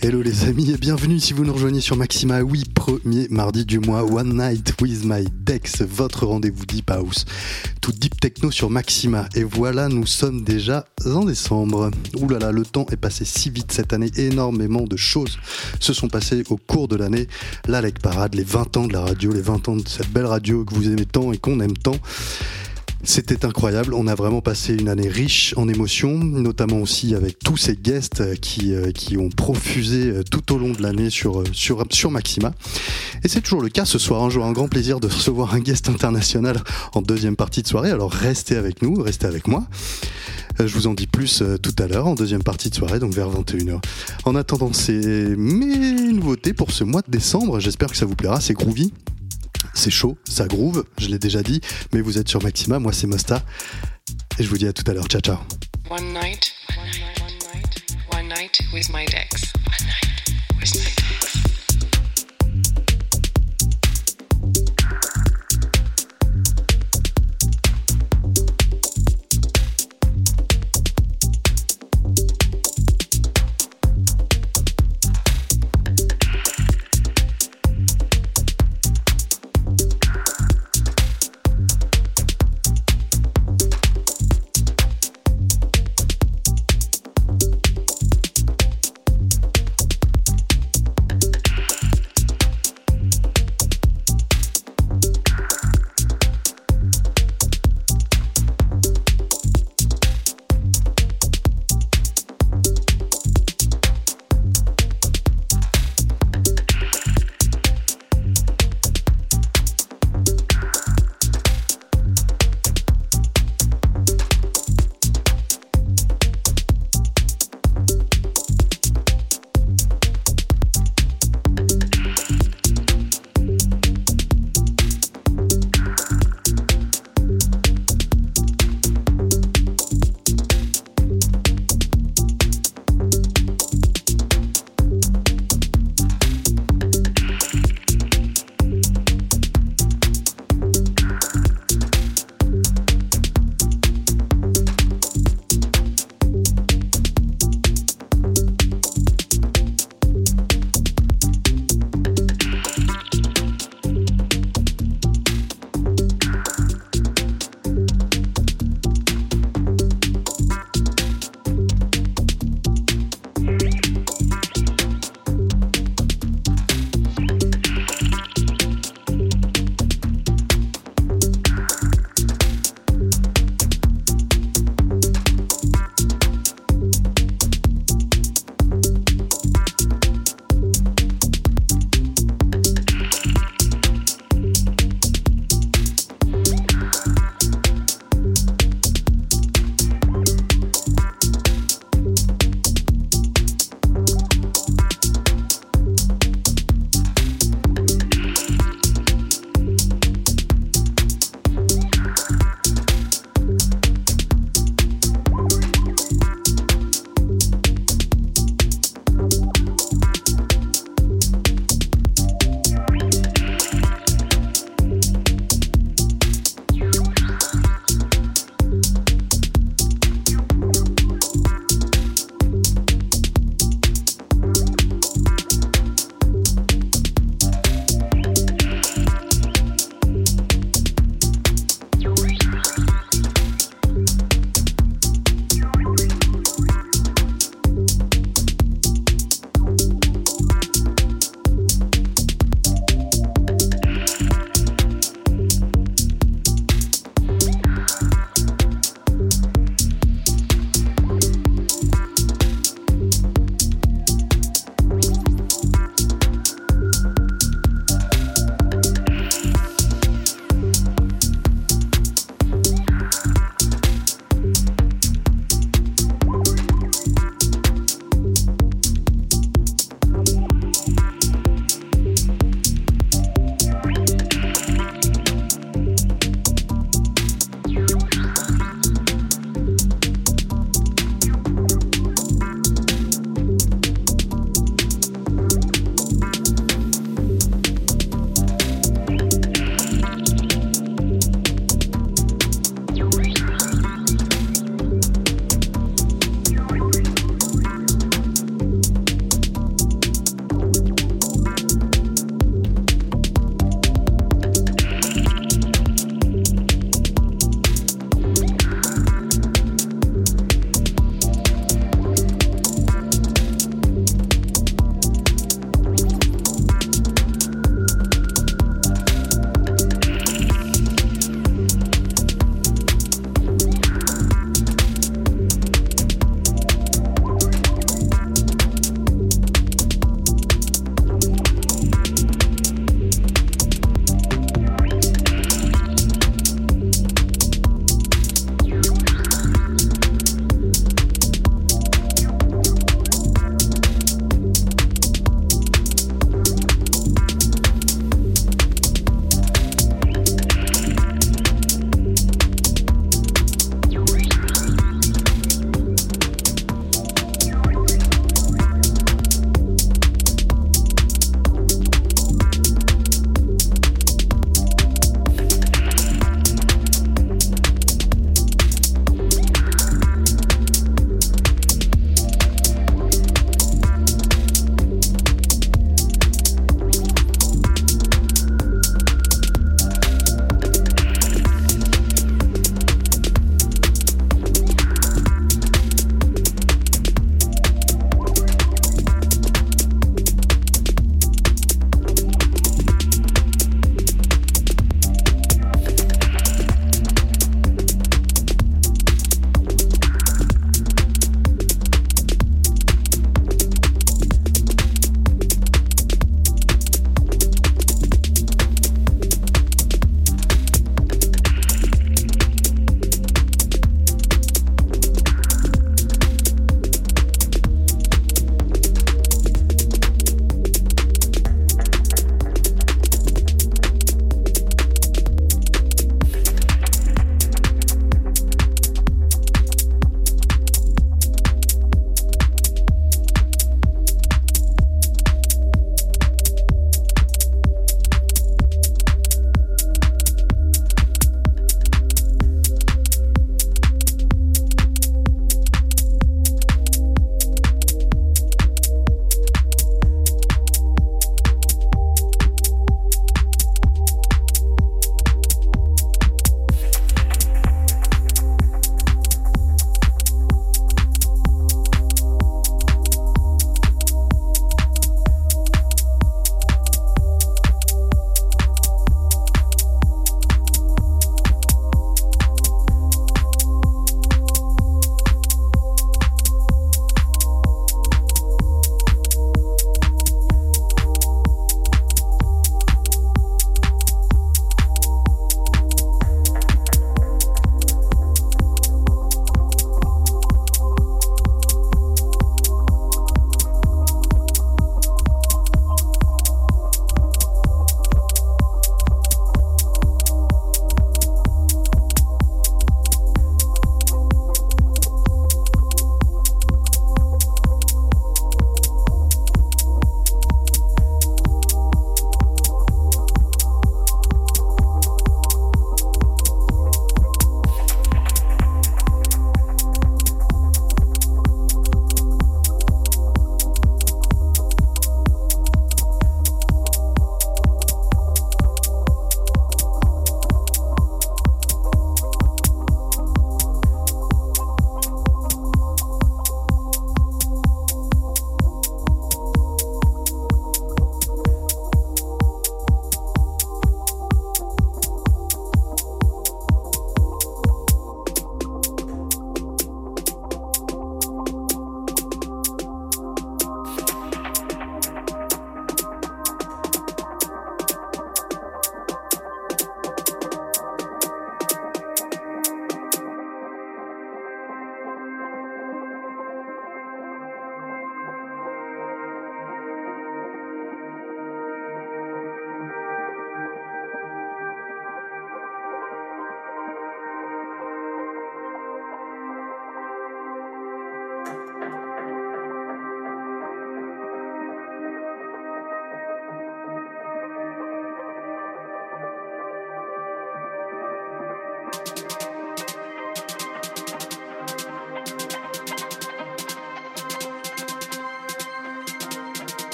Hello les amis et bienvenue si vous nous rejoignez sur Maxima, oui, premier mardi du mois, One Night with My Dex, votre rendez-vous Deep House, tout Deep Techno sur Maxima. Et voilà, nous sommes déjà en décembre. Ouh là là, le temps est passé si vite cette année, énormément de choses se sont passées au cours de l'année. La Leg Parade, les 20 ans de la radio, les 20 ans de cette belle radio que vous aimez tant et qu'on aime tant. C'était incroyable. On a vraiment passé une année riche en émotions, notamment aussi avec tous ces guests euh, qui, euh, qui ont profusé euh, tout au long de l'année sur, sur, sur Maxima. Et c'est toujours le cas ce soir. J'aurai un grand plaisir de recevoir un guest international en deuxième partie de soirée. Alors restez avec nous, restez avec moi. Je vous en dis plus tout à l'heure en deuxième partie de soirée, donc vers 21h. En attendant, c'est mes nouveautés pour ce mois de décembre. J'espère que ça vous plaira. C'est groovy. C'est chaud, ça groove, je l'ai déjà dit, mais vous êtes sur Maxima, moi c'est Mosta. Et je vous dis à tout à l'heure. Ciao, ciao. One night, one night, one night, with my. One night with my.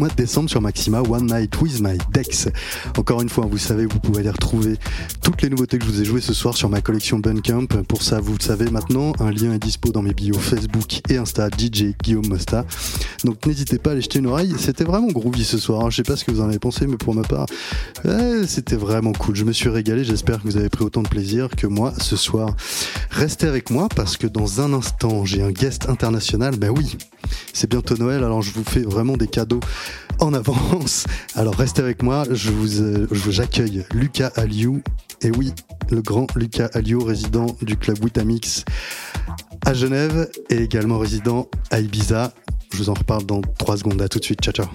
Mois de décembre sur Maxima, One Night with My Dex. Encore une fois, vous savez, vous pouvez les retrouver toutes les nouveautés que je vous ai jouées ce soir sur ma collection Buncamp. Pour ça, vous le savez maintenant, un lien est dispo dans mes bios Facebook et Insta, DJ Guillaume Mosta. Donc n'hésitez pas à aller jeter une oreille. C'était vraiment groovy ce soir. Je sais pas ce que vous en avez pensé, mais pour ma part, c'était vraiment cool. Je me suis régalé. J'espère que vous avez pris autant de plaisir que moi ce soir. Restez avec moi parce que dans un instant, j'ai un guest international. Ben oui, c'est bientôt Noël, alors je vous fais vraiment des cadeaux en avance. Alors restez avec moi, vous, euh, j'accueille Lucas Aliou. Et oui, le grand Lucas Aliou, résident du club Witamix à Genève et également résident à Ibiza. Je vous en reparle dans 3 secondes. À tout de suite. Ciao, ciao.